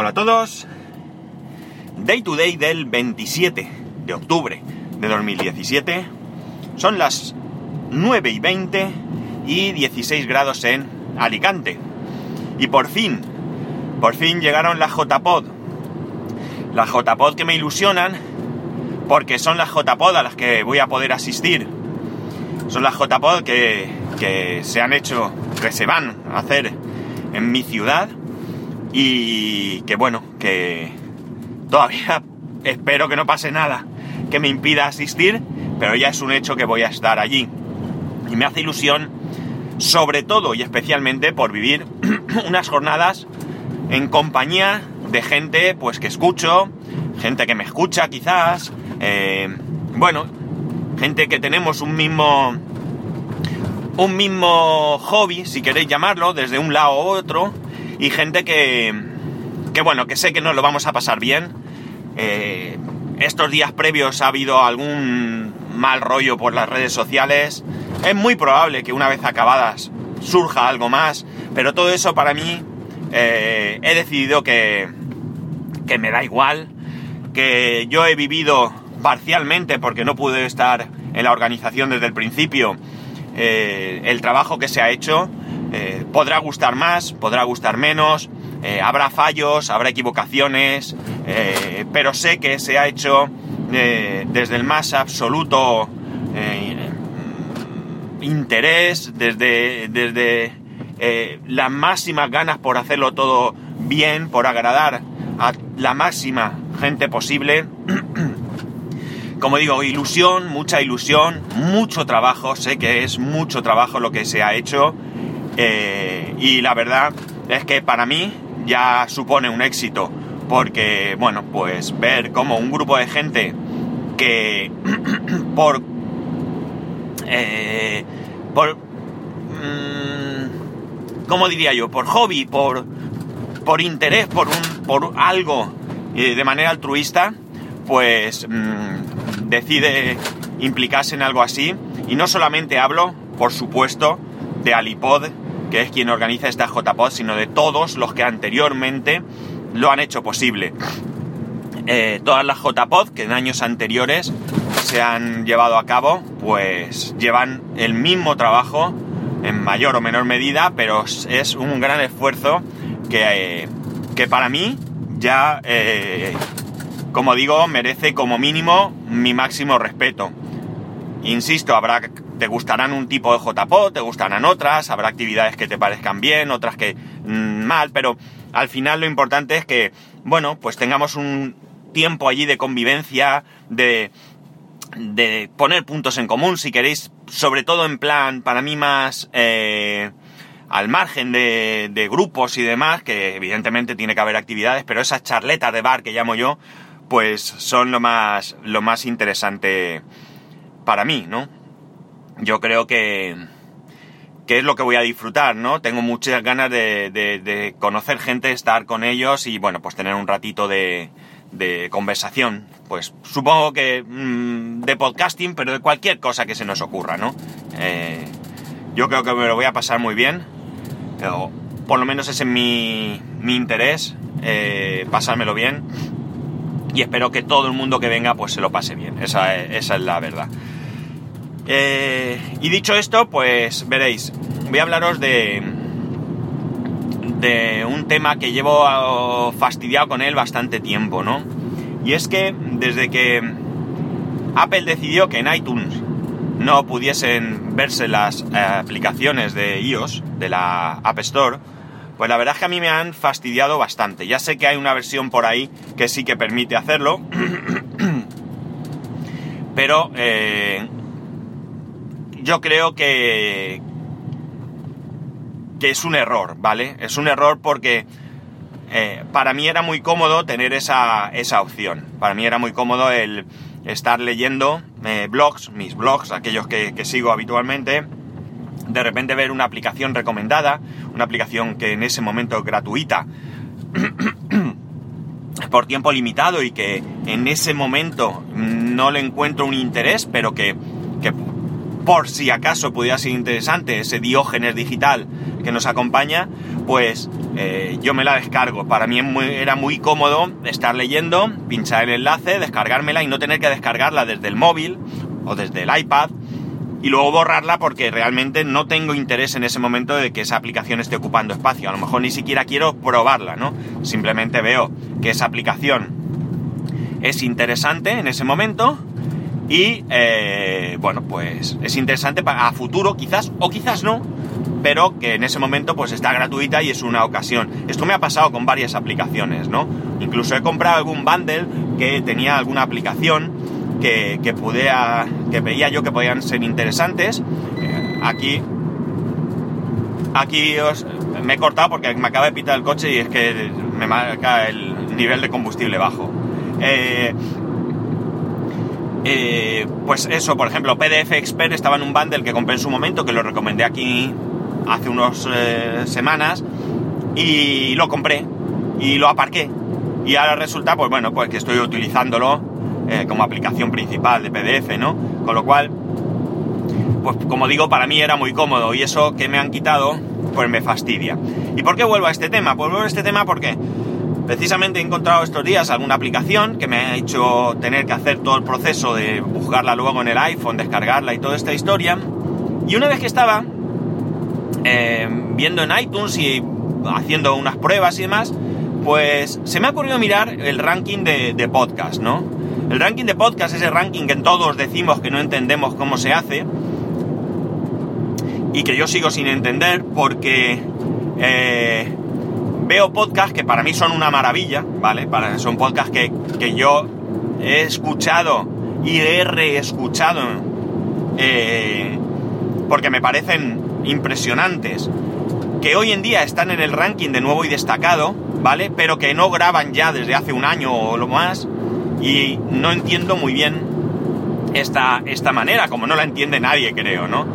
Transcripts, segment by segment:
Hola a todos. Day to day del 27 de octubre de 2017. Son las 9 y 20 y 16 grados en Alicante. Y por fin, por fin llegaron las JPod. Las JPod que me ilusionan porque son las JPod a las que voy a poder asistir. Son las JPod que, que se han hecho, que se van a hacer en mi ciudad y que bueno, que todavía espero que no pase nada que me impida asistir, pero ya es un hecho que voy a estar allí. Y me hace ilusión, sobre todo y especialmente por vivir unas jornadas en compañía de gente pues que escucho, gente que me escucha quizás, eh, bueno, gente que tenemos un mismo un mismo hobby, si queréis llamarlo, desde un lado u otro, y gente que, que bueno, que sé que nos lo vamos a pasar bien. Eh, estos días previos ha habido algún mal rollo por las redes sociales. Es muy probable que una vez acabadas surja algo más, pero todo eso para mí eh, he decidido que, que me da igual, que yo he vivido parcialmente porque no pude estar en la organización desde el principio eh, el trabajo que se ha hecho. Eh, podrá gustar más, podrá gustar menos, eh, habrá fallos, habrá equivocaciones, pero sé que se ha hecho desde el más absoluto interés, desde, desde las máximas ganas por hacerlo todo bien, por agradar a la máxima gente posible. como digo, ilusión, mucha ilusión, mucho trabajo, sé que es mucho trabajo lo que se ha hecho eh, y la verdad es que para mí ya supone un éxito porque, bueno, pues ver como un grupo de gente que por... Eh, por... Mmm, ¿Cómo diría yo? Por hobby, por, por interés, por, un, por algo eh, de manera altruista, pues mmm, decide implicarse en algo así. Y no solamente hablo, por supuesto, de Alipod, que es quien organiza esta JPod, sino de todos los que anteriormente lo han hecho posible. Eh, todas las JPod que en años anteriores se han llevado a cabo, pues llevan el mismo trabajo en mayor o menor medida, pero es un gran esfuerzo que, eh, que para mí ya eh, como digo, merece como mínimo mi máximo respeto. Insisto, habrá te gustarán un tipo de JPO, te gustarán otras, habrá actividades que te parezcan bien, otras que mm, mal, pero al final lo importante es que, bueno, pues tengamos un tiempo allí de convivencia, de, de poner puntos en común, si queréis, sobre todo en plan, para mí más eh, al margen de, grupos y demás, que evidentemente tiene que haber actividades, pero esas charletas de bar que llamo yo, pues son lo más, lo más interesante para mí, ¿no? Yo creo que, que es lo que voy a disfrutar, ¿no? Tengo muchas ganas de, de, conocer gente, estar con ellos y, bueno, pues tener un ratito de, de conversación. Pues supongo que mmm, de podcasting, pero de cualquier cosa que se nos ocurra, ¿no? Eh, yo creo que me lo voy a pasar muy bien. O por lo menos ese es mi, mi interés, eh, pasármelo bien y espero que todo el mundo que venga pues se lo pase bien, esa, es la verdad. Eh, y dicho esto, pues veréis, voy a hablaros de, de un tema que llevo fastidiado con él bastante tiempo, ¿no? Y es que desde que Apple decidió que en iTunes no pudiesen verse las eh, aplicaciones de iOS, de la App Store, pues la verdad es que a mí me han fastidiado bastante. Ya sé que hay una versión por ahí que sí que permite hacerlo. Pero eh, yo creo que, que es un error, ¿vale? Es un error porque eh, para mí era muy cómodo tener esa, esa, opción. Para mí era muy cómodo el estar leyendo eh, blogs, mis blogs, aquellos que, que sigo habitualmente, de repente ver una aplicación recomendada, una aplicación que en ese momento es gratuita por tiempo limitado y que en ese momento no le encuentro un interés, pero que, por si acaso pudiera ser interesante ese diógenes digital que nos acompaña, pues eh, yo me la descargo. Para mí era muy cómodo estar leyendo, pinchar el enlace, descargármela y no tener que descargarla desde el móvil o desde el iPad y luego borrarla porque realmente no tengo interés en ese momento de que esa aplicación esté ocupando espacio. A lo mejor ni siquiera quiero probarla, ¿no? Simplemente veo que esa aplicación es interesante en ese momento y, eh, bueno, pues es interesante para futuro quizás o quizás no, pero que en ese momento pues está gratuita y es una ocasión. Esto me ha pasado con varias aplicaciones, ¿no? Incluso he comprado algún bundle que tenía alguna aplicación que, que, que veía yo que podían ser interesantes. Eh, aquí, aquí os, me he cortado porque me acaba de pitar el coche y es que me marca el nivel de combustible bajo. Eh, eh, pues eso, por ejemplo, PDF Expert estaba en un bundle que compré en su momento, que lo recomendé aquí hace unas semanas, y lo compré y lo aparqué. Y ahora resulta, pues bueno, pues que estoy utilizándolo eh, como aplicación principal de PDF, ¿no? Con lo cual, pues como digo, para mí era muy cómodo y eso que me han quitado, pues me fastidia. ¿Y por qué vuelvo a este tema? Pues vuelvo a este tema porque precisamente he encontrado estos días alguna aplicación que me ha hecho tener que hacer todo el proceso de buscarla luego en el iPhone, descargarla y toda esta historia. Y una vez que estaba eh, viendo en iTunes y haciendo unas pruebas y demás, pues se me ha ocurrido mirar el ranking de, de podcast, ¿no? El ranking de podcast es el ranking que todos decimos que no entendemos cómo se hace y que yo sigo sin entender porque eh, veo podcasts que para mí son una maravilla, ¿vale? Son podcasts que, que yo he escuchado y he reescuchado eh, porque me parecen impresionantes, que hoy en día están en el ranking de nuevo y destacado, ¿vale? Pero que no graban ya desde hace un año o lo más y no entiendo muy bien esta, esta manera, como no la entiende nadie, creo, ¿no?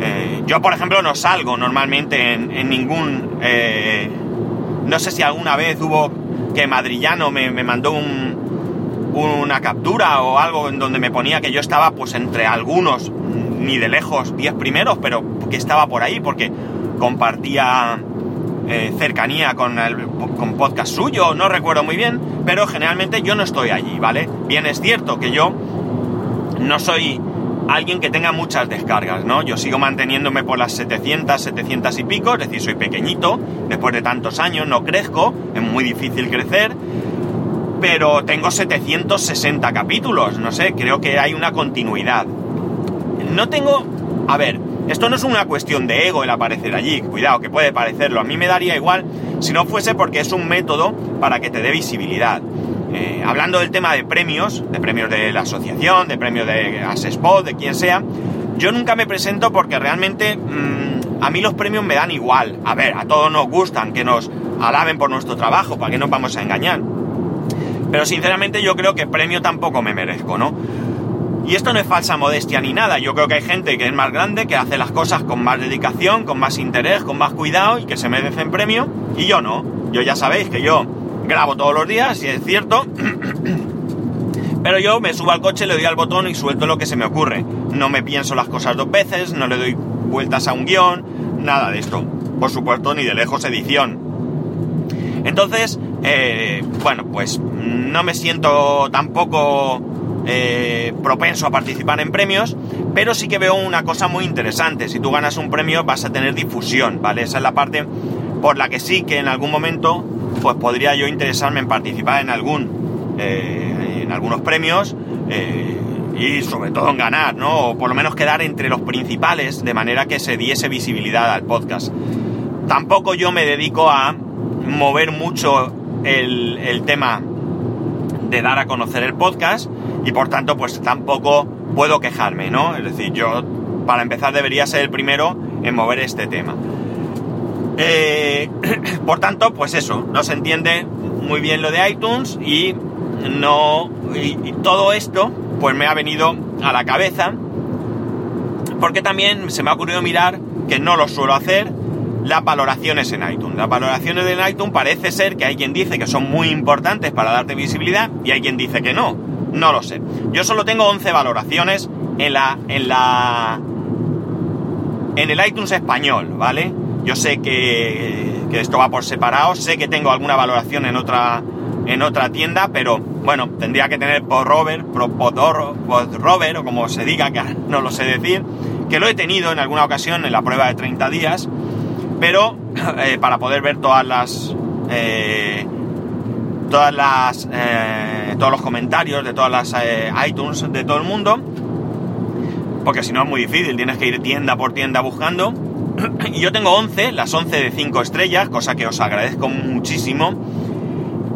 Eh, yo, por ejemplo, no salgo normalmente en, ningún... Eh, no sé si alguna vez hubo que Madrillano me, mandó una captura o algo en donde me ponía que yo estaba pues entre algunos, ni de lejos, 10 primeros, pero que estaba por ahí porque compartía eh, cercanía con el con podcast suyo, no recuerdo muy bien, pero generalmente yo no estoy allí, ¿vale? Bien es cierto que yo no soy alguien que tenga muchas descargas, ¿no? Yo sigo manteniéndome por las 700, 700 y pico, es decir, soy pequeñito, después de tantos años no crezco, es muy difícil crecer, pero tengo 760 capítulos, no sé, creo que hay una continuidad. No tengo, a ver, esto no es una cuestión de ego el aparecer allí, cuidado, que puede parecerlo. A mí me daría igual si no fuese porque es un método para que te dé visibilidad. Eh, hablando del tema de premios, de premios de la asociación, de premios de Asespot, de quien sea, yo nunca me presento porque realmente mm, a mí los premios me dan igual. A ver, a todos nos gustan que nos alaben por nuestro trabajo, ¿para qué nos vamos a engañar? Pero sinceramente yo creo que premio tampoco me merezco, ¿no? Y esto no es falsa modestia ni nada. Yo creo que hay gente que es más grande, que hace las cosas con más dedicación, con más interés, con más cuidado y que se merecen premio. Y yo no. Yo ya sabéis que yo grabo todos los días, y es cierto. Pero yo me subo al coche, le doy al botón y suelto lo que se me ocurre. No me pienso las cosas dos veces, no le doy vueltas a un guion, nada de esto. Por supuesto, ni de lejos edición. Entonces, eh, bueno, pues no me siento tampoco eh, propenso a participar en premios, pero sí que veo una cosa muy interesante. Si tú ganas un premio vas a tener difusión, ¿vale? Esa es la parte por la que sí que en algún momento pues podría yo interesarme en participar en algún eh, en algunos premios eh, y sobre todo en ganar, ¿no? O por lo menos quedar entre los principales de manera que se diese visibilidad al podcast. Tampoco yo me dedico a mover mucho el, el tema de dar a conocer el podcast y por tanto pues tampoco puedo quejarme, ¿no? Es decir, yo para empezar debería ser el primero en mover este tema. Eh, por tanto, pues eso, no se entiende muy bien lo de iTunes y no y, todo esto pues me ha venido a la cabeza porque también se me ha ocurrido mirar que no lo suelo hacer las valoraciones en iTunes. Las valoraciones en iTunes parece ser que hay quien dice que son muy importantes para darte visibilidad y hay quien dice que no. No lo sé. Yo solo tengo 11 valoraciones en la en la en el iTunes español, ¿vale? Yo sé que esto va por separado. Sé que tengo alguna valoración en otra, en otra tienda, pero bueno, tendría que tener por Robert, por Robert, o como se diga, que no lo sé decir, que lo he tenido en alguna ocasión en la prueba de 30 días, pero eh, para poder ver todas las... Eh, todas las eh, todos los comentarios de todas las iTunes de todo el mundo porque si no es muy difícil tienes que ir tienda por tienda buscando y yo tengo 11, las 11 de 5 estrellas, cosa que os agradezco muchísimo.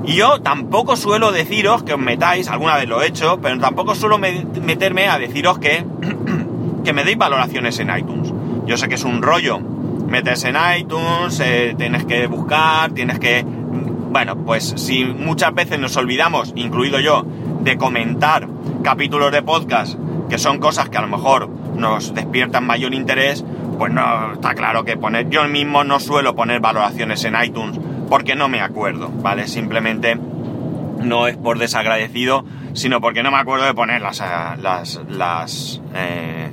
Y yo tampoco suelo deciros que os metáis, alguna vez lo he hecho, pero tampoco suelo meterme a deciros que, que me deis valoraciones en iTunes. Yo sé que es un rollo metes en iTunes, eh, tienes que buscar, tienes que... Bueno, pues si muchas veces nos olvidamos, incluido yo, de comentar capítulos de podcast, que son cosas que a lo mejor nos despiertan mayor interés, pues no, está claro que poner, yo mismo no suelo poner valoraciones en iTunes porque no me acuerdo, ¿vale? Simplemente no es por desagradecido, sino porque no me acuerdo de poner las, las, eh,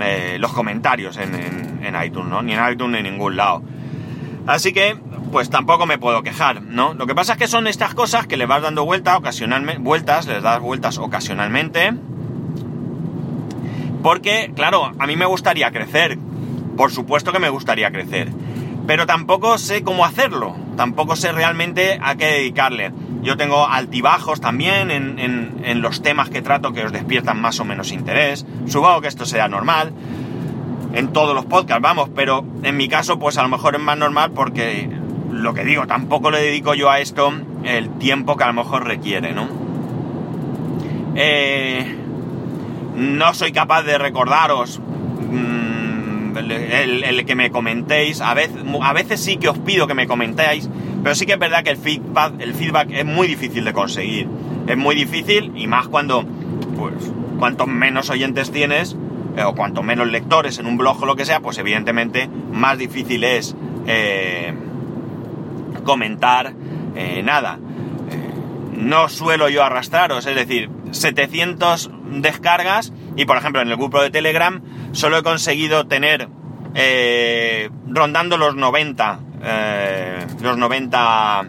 eh, los comentarios en, en, iTunes, ¿no? Ni en iTunes ni en ningún lado. Así que, pues tampoco me puedo quejar, ¿no? Lo que pasa es que son estas cosas que le vas dando vuelta ocasionalmente, vueltas, les das vueltas ocasionalmente, porque, claro, a mí me gustaría crecer. Por supuesto que me gustaría crecer. Pero tampoco sé cómo hacerlo. Tampoco sé realmente a qué dedicarle. Yo tengo altibajos también en, los temas que trato que os despiertan más o menos interés. Supongo que esto sea normal. En todos los podcasts, vamos. Pero en mi caso, pues a lo mejor es más normal porque lo que digo, tampoco le dedico yo a esto el tiempo que a lo mejor requiere, ¿no? Eh, no soy capaz de recordaros mm, el, que me comentéis. A veces, a veces sí que os pido que me comentéis, pero sí que es verdad que el feedback, el feedback es muy difícil de conseguir. Es muy difícil y más cuando, pues, cuantos menos oyentes tienes eh, o cuanto menos lectores en un blog o lo que sea, pues evidentemente más difícil es eh, comentar eh, nada. no suelo yo arrastraros, es decir, 700 descargas y por ejemplo en el grupo de Telegram solo he conseguido tener eh, rondando los 90 eh, los 90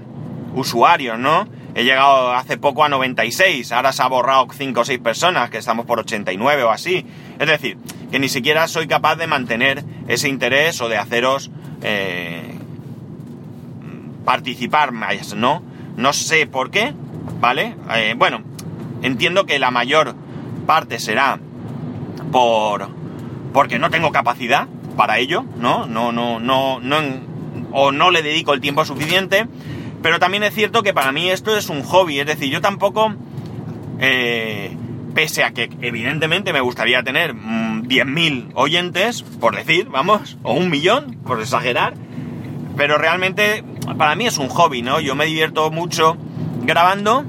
usuarios, ¿no? He llegado hace poco a 96, ahora se ha borrado 5 o 6 personas, que estamos por 89 o así. Es decir, que ni siquiera soy capaz de mantener ese interés o de haceros eh, participar más, ¿no? No sé por qué, ¿vale? bueno, entiendo que la mayor parte será por porque no tengo capacidad para ello, ¿no? No, no, no, no, o no le dedico el tiempo suficiente. Pero también es cierto que para mí esto es un hobby, es decir, yo tampoco, eh, pese a que evidentemente me gustaría tener 10.000 mm, oyentes, por decir, vamos, o un millón, por exagerar, pero realmente para mí es un hobby, ¿no? Yo me divierto mucho grabando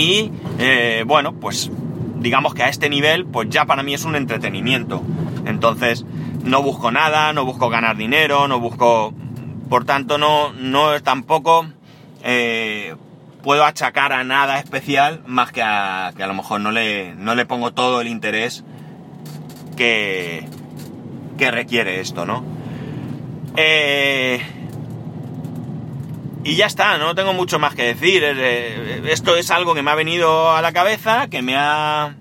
y, eh, bueno, pues digamos que a este nivel, pues ya para mí es un entretenimiento. Entonces, no busco nada, no busco ganar dinero, no busco... Por tanto, no, no tampoco eh, puedo achacar a nada especial más que a, que a lo mejor no le, no le pongo todo el interés que, que requiere esto, ¿no? Eh, y ya está, no tengo mucho más que decir. Eh, esto es algo que me ha venido a la cabeza, que me ha...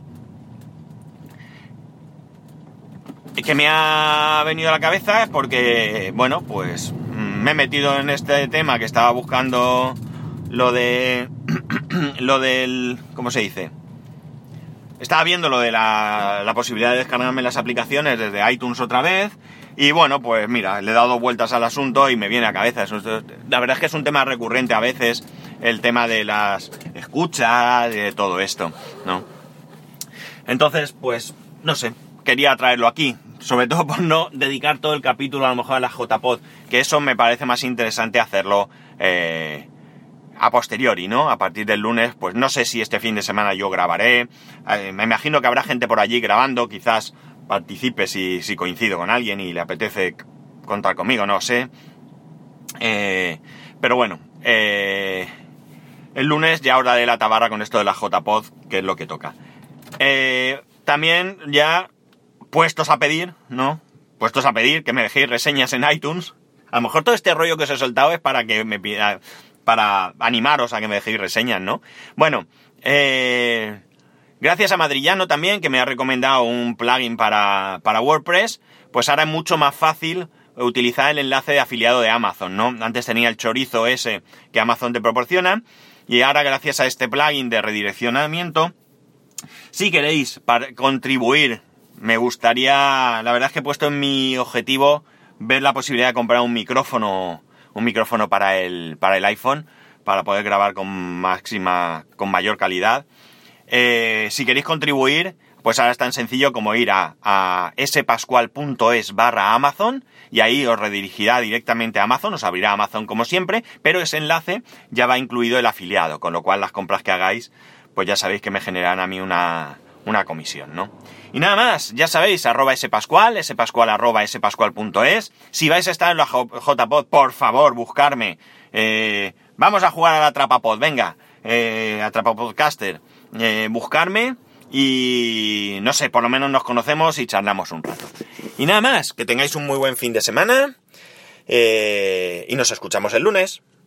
que me ha venido a la cabeza porque, bueno, pues me he metido en este tema que estaba buscando lo de... lo del... ¿cómo se dice? Estaba viendo lo de la, la posibilidad de descargarme las aplicaciones desde iTunes otra vez y bueno, pues mira, le he dado vueltas al asunto y me viene a cabeza. La verdad es que es un tema recurrente a veces, el tema de las escuchas, de todo esto, ¿no? Entonces, pues, no sé, quería traerlo aquí. Sobre todo por no dedicar todo el capítulo a lo mejor a la JPod, que eso me parece más interesante hacerlo eh, a posteriori, ¿no? A partir del lunes, pues no sé si este fin de semana yo grabaré. Eh, me imagino que habrá gente por allí grabando, quizás participe si, si coincido con alguien y le apetece contar conmigo, no sé. Eh, pero bueno, eh, el lunes ya de la tabarra con esto de la JPod, que es lo que toca. Eh, también ya puestos a pedir, ¿no? Puestos a pedir que me dejéis reseñas en iTunes. A lo mejor todo este rollo que os he soltado es para que me pida, para animaros a que me dejéis reseñas, ¿no? Bueno, eh, gracias a Madrillano también, que me ha recomendado un plugin para, para WordPress, pues ahora es mucho más fácil utilizar el enlace de afiliado de Amazon, ¿no? Antes tenía el chorizo ese que Amazon te proporciona, y ahora gracias a este plugin de redireccionamiento, si queréis contribuir, me gustaría, la verdad es que he puesto en mi objetivo ver la posibilidad de comprar un micrófono, un micrófono para el, para el iPhone, para poder grabar con máxima, con mayor calidad. Eh, si queréis contribuir, pues ahora es tan sencillo como ir a, a spascual.es barra Amazon y ahí os redirigirá directamente a Amazon, os abrirá Amazon como siempre, pero ese enlace ya va incluido el afiliado, con lo cual las compras que hagáis, pues ya sabéis que me generarán a mí una, una comisión, ¿no? Y nada más, ya sabéis, arroba spascual, spascual arroba spascual.es. Si vais a estar en la JPod, por favor, buscarme. Eh, vamos a jugar a la Trapapod, venga, eh, Atrapapodcaster. Eh, buscarme y no sé, por lo menos nos conocemos y charlamos un rato. Y nada más, que tengáis un muy buen fin de semana eh, y nos escuchamos el lunes.